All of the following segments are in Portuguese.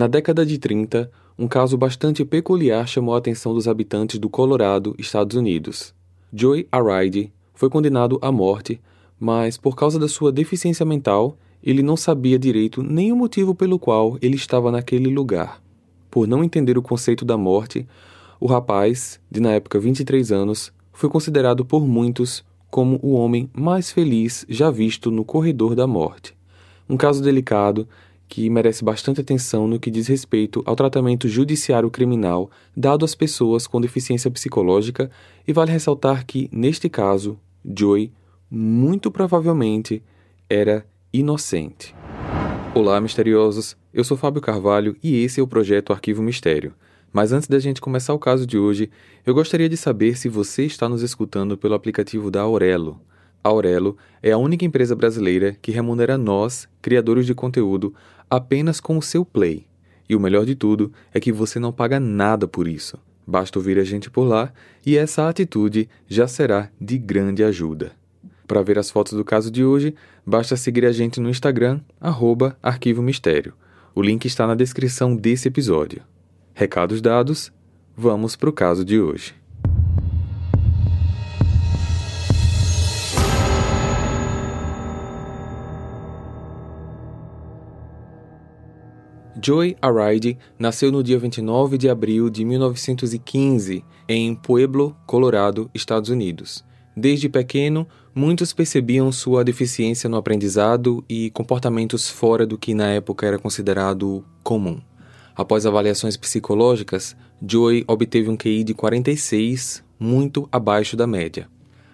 Na década de 30, um caso bastante peculiar chamou a atenção dos habitantes do Colorado, Estados Unidos. Joey Aride foi condenado à morte, mas por causa da sua deficiência mental, ele não sabia direito nem o motivo pelo qual ele estava naquele lugar. Por não entender o conceito da morte, o rapaz, de na época 23 anos, foi considerado por muitos como o homem mais feliz já visto no corredor da morte. Um caso delicado que merece bastante atenção no que diz respeito ao tratamento judiciário criminal dado às pessoas com deficiência psicológica, e vale ressaltar que, neste caso, Joy muito provavelmente era inocente. Olá, misteriosos! Eu sou Fábio Carvalho e esse é o projeto Arquivo Mistério. Mas antes da gente começar o caso de hoje, eu gostaria de saber se você está nos escutando pelo aplicativo da Aurelo. A Aurelo é a única empresa brasileira que remunera nós, criadores de conteúdo, apenas com o seu play. E o melhor de tudo é que você não paga nada por isso. Basta ouvir a gente por lá e essa atitude já será de grande ajuda. Para ver as fotos do caso de hoje, basta seguir a gente no Instagram, arroba Arquivo Mistério. O link está na descrição desse episódio. Recados dados, vamos para o caso de hoje. Joy Aride nasceu no dia 29 de abril de 1915 em Pueblo, Colorado, Estados Unidos. Desde pequeno, muitos percebiam sua deficiência no aprendizado e comportamentos fora do que na época era considerado comum. Após avaliações psicológicas, Joey obteve um QI de 46, muito abaixo da média.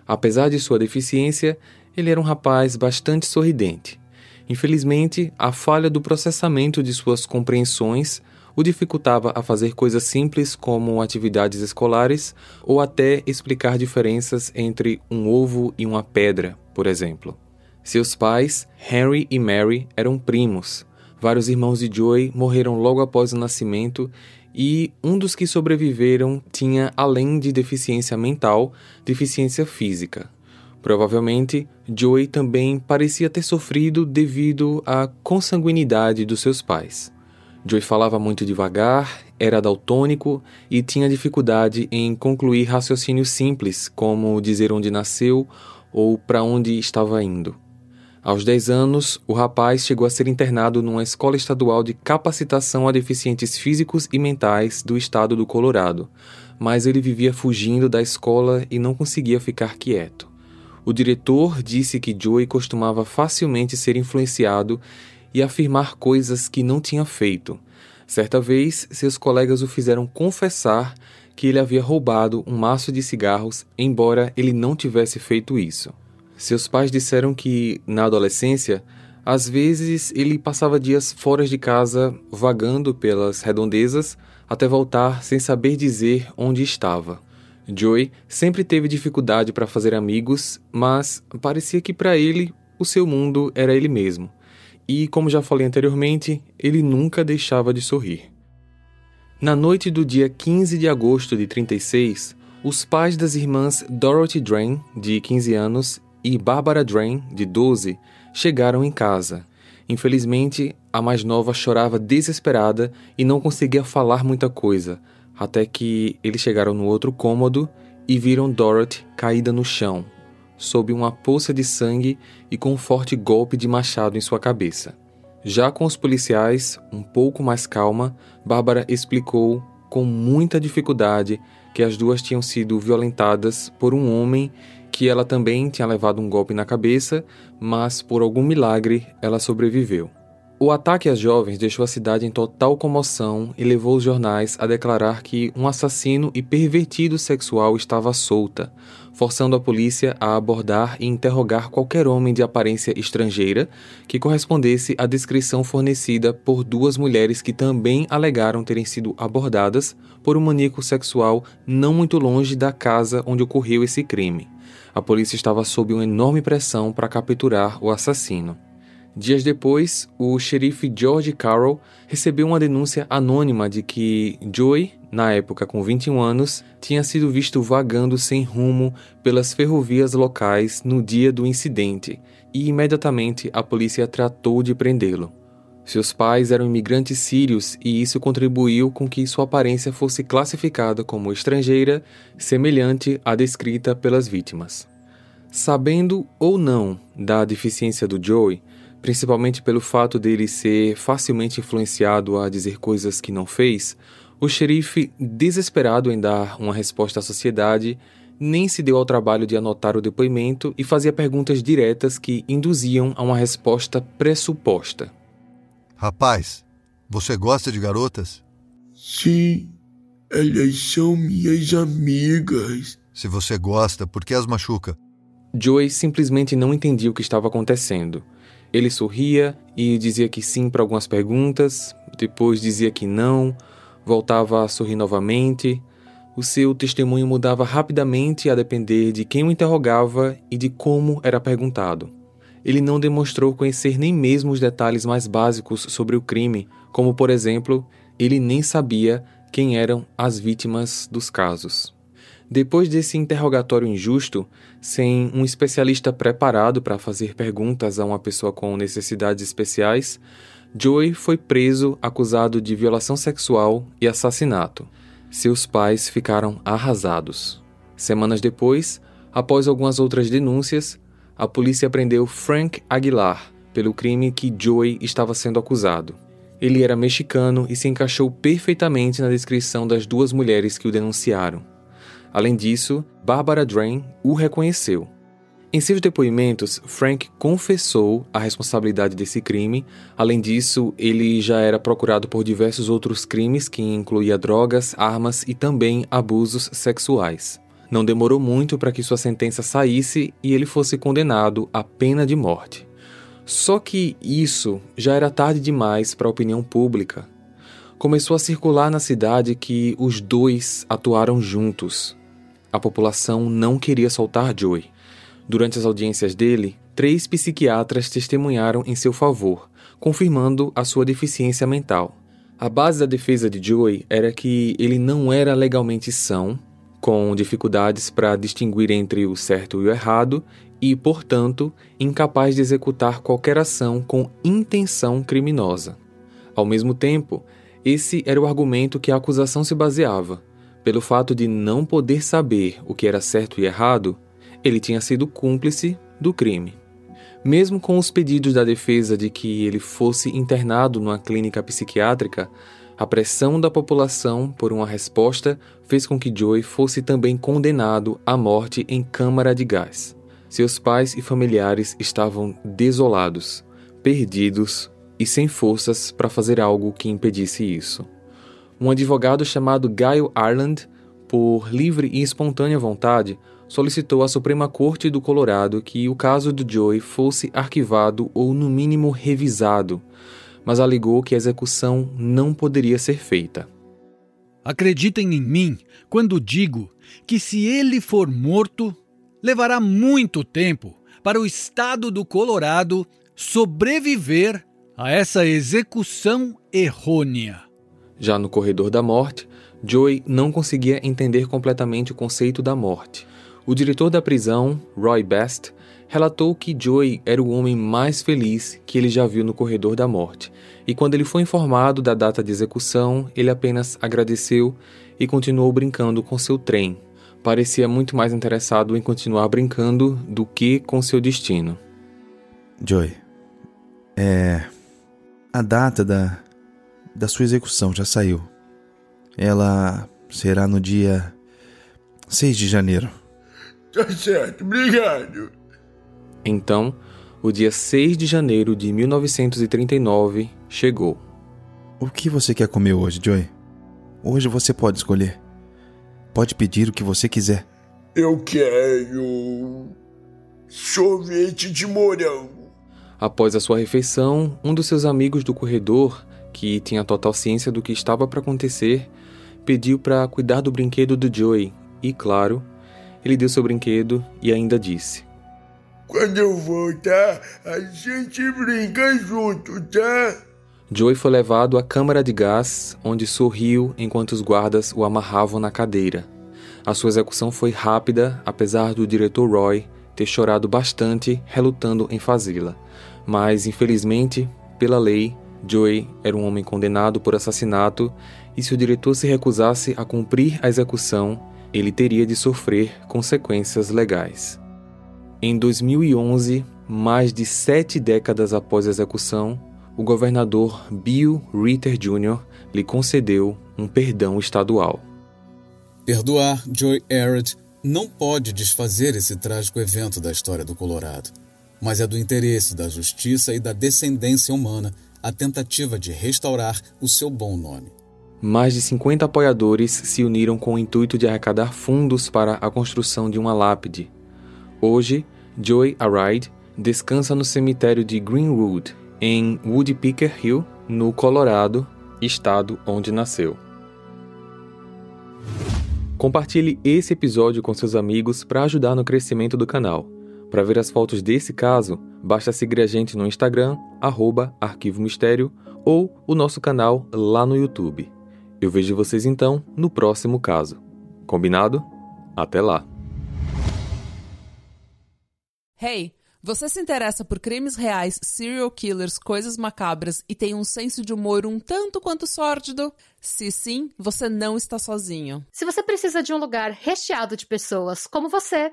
Apesar de sua deficiência, ele era um rapaz bastante sorridente. Infelizmente, a falha do processamento de suas compreensões o dificultava a fazer coisas simples como atividades escolares ou até explicar diferenças entre um ovo e uma pedra, por exemplo. Seus pais, Henry e Mary, eram primos, Vários irmãos de Joey morreram logo após o nascimento e um dos que sobreviveram tinha, além de deficiência mental, deficiência física. Provavelmente, Joey também parecia ter sofrido devido à consanguinidade dos seus pais. Joey falava muito devagar, era daltônico e tinha dificuldade em concluir raciocínios simples, como dizer onde nasceu ou para onde estava indo. Aos 10 anos, o rapaz chegou a ser internado numa escola estadual de capacitação a deficientes físicos e mentais do estado do Colorado, mas ele vivia fugindo da escola e não conseguia ficar quieto. O diretor disse que Joey costumava facilmente ser influenciado e afirmar coisas que não tinha feito. Certa vez, seus colegas o fizeram confessar que ele havia roubado um maço de cigarros, embora ele não tivesse feito isso. Seus pais disseram que, na adolescência, às vezes ele passava dias fora de casa, vagando pelas redondezas, até voltar sem saber dizer onde estava. Joey sempre teve dificuldade para fazer amigos, mas parecia que para ele o seu mundo era ele mesmo. E, como já falei anteriormente, ele nunca deixava de sorrir. Na noite do dia 15 de agosto de 36, os pais das irmãs Dorothy Drain, de 15 anos, e Barbara Drain, de 12, chegaram em casa. Infelizmente, a mais nova chorava desesperada e não conseguia falar muita coisa, até que eles chegaram no outro cômodo e viram Dorothy caída no chão, sob uma poça de sangue e com um forte golpe de machado em sua cabeça. Já com os policiais, um pouco mais calma, Bárbara explicou com muita dificuldade que as duas tinham sido violentadas por um homem que ela também tinha levado um golpe na cabeça, mas por algum milagre ela sobreviveu. O ataque às jovens deixou a cidade em total comoção e levou os jornais a declarar que um assassino e pervertido sexual estava solta, forçando a polícia a abordar e interrogar qualquer homem de aparência estrangeira que correspondesse à descrição fornecida por duas mulheres que também alegaram terem sido abordadas por um maníaco sexual não muito longe da casa onde ocorreu esse crime. A polícia estava sob uma enorme pressão para capturar o assassino. Dias depois, o xerife George Carroll recebeu uma denúncia anônima de que Joey, na época com 21 anos, tinha sido visto vagando sem rumo pelas ferrovias locais no dia do incidente e imediatamente a polícia tratou de prendê-lo. Seus pais eram imigrantes sírios e isso contribuiu com que sua aparência fosse classificada como estrangeira, semelhante à descrita pelas vítimas. Sabendo ou não da deficiência do Joey, principalmente pelo fato dele ser facilmente influenciado a dizer coisas que não fez, o xerife, desesperado em dar uma resposta à sociedade, nem se deu ao trabalho de anotar o depoimento e fazia perguntas diretas que induziam a uma resposta pressuposta. Rapaz, você gosta de garotas? Sim, elas são minhas amigas. Se você gosta, por que as machuca? Joey simplesmente não entendia o que estava acontecendo. Ele sorria e dizia que sim para algumas perguntas, depois dizia que não, voltava a sorrir novamente. O seu testemunho mudava rapidamente a depender de quem o interrogava e de como era perguntado. Ele não demonstrou conhecer nem mesmo os detalhes mais básicos sobre o crime, como, por exemplo, ele nem sabia quem eram as vítimas dos casos. Depois desse interrogatório injusto, sem um especialista preparado para fazer perguntas a uma pessoa com necessidades especiais, Joey foi preso acusado de violação sexual e assassinato. Seus pais ficaram arrasados. Semanas depois, após algumas outras denúncias, a polícia prendeu Frank Aguilar pelo crime que Joey estava sendo acusado. Ele era mexicano e se encaixou perfeitamente na descrição das duas mulheres que o denunciaram. Além disso, Barbara Drain o reconheceu. Em seus depoimentos, Frank confessou a responsabilidade desse crime. Além disso, ele já era procurado por diversos outros crimes que incluía drogas, armas e também abusos sexuais. Não demorou muito para que sua sentença saísse e ele fosse condenado à pena de morte. Só que isso já era tarde demais para a opinião pública. Começou a circular na cidade que os dois atuaram juntos. A população não queria soltar Joey. Durante as audiências dele, três psiquiatras testemunharam em seu favor, confirmando a sua deficiência mental. A base da defesa de Joey era que ele não era legalmente são, com dificuldades para distinguir entre o certo e o errado e, portanto, incapaz de executar qualquer ação com intenção criminosa. Ao mesmo tempo, esse era o argumento que a acusação se baseava, pelo fato de não poder saber o que era certo e errado, ele tinha sido cúmplice do crime. Mesmo com os pedidos da defesa de que ele fosse internado numa clínica psiquiátrica, a pressão da população por uma resposta fez com que Joey fosse também condenado à morte em câmara de gás. Seus pais e familiares estavam desolados, perdidos e sem forças para fazer algo que impedisse isso um advogado chamado Guy Ireland, por livre e espontânea vontade, solicitou à Suprema Corte do Colorado que o caso do Joey fosse arquivado ou, no mínimo, revisado, mas alegou que a execução não poderia ser feita. Acreditem em mim quando digo que, se ele for morto, levará muito tempo para o estado do Colorado sobreviver a essa execução errônea. Já no corredor da morte, Joey não conseguia entender completamente o conceito da morte. O diretor da prisão, Roy Best, relatou que Joey era o homem mais feliz que ele já viu no corredor da morte, e quando ele foi informado da data de execução, ele apenas agradeceu e continuou brincando com seu trem. Parecia muito mais interessado em continuar brincando do que com seu destino. Joey, é. A data da, da sua execução já saiu. Ela será no dia 6 de janeiro. Tá certo, obrigado. Então, o dia 6 de janeiro de 1939 chegou. O que você quer comer hoje, Joey? Hoje você pode escolher. Pode pedir o que você quiser. Eu quero. sorvete de morango. Após a sua refeição, um dos seus amigos do corredor que tinha total ciência do que estava para acontecer, pediu para cuidar do brinquedo do Joey e, claro, ele deu seu brinquedo e ainda disse: Quando eu voltar, a gente brinca junto, tá? Joey foi levado à câmara de gás, onde sorriu enquanto os guardas o amarravam na cadeira. A sua execução foi rápida, apesar do diretor Roy ter chorado bastante, relutando em fazê-la. Mas, infelizmente, pela lei, Joey era um homem condenado por assassinato e se o diretor se recusasse a cumprir a execução, ele teria de sofrer consequências legais. Em 2011, mais de sete décadas após a execução, o governador Bill Ritter Jr. lhe concedeu um perdão estadual. Perdoar Joy Arrett não pode desfazer esse trágico evento da história do Colorado, mas é do interesse da justiça e da descendência humana a tentativa de restaurar o seu bom nome. Mais de 50 apoiadores se uniram com o intuito de arrecadar fundos para a construção de uma lápide. Hoje, Joy Aride descansa no cemitério de Greenwood, em Woodpecker Hill, no Colorado, estado onde nasceu. Compartilhe esse episódio com seus amigos para ajudar no crescimento do canal. Para ver as fotos desse caso, basta seguir a gente no Instagram, arroba Arquivo Mistério, ou o nosso canal lá no YouTube. Eu vejo vocês então no próximo caso. Combinado? Até lá! Hey, você se interessa por crimes reais, serial killers, coisas macabras e tem um senso de humor um tanto quanto sórdido? Se sim, você não está sozinho. Se você precisa de um lugar recheado de pessoas como você,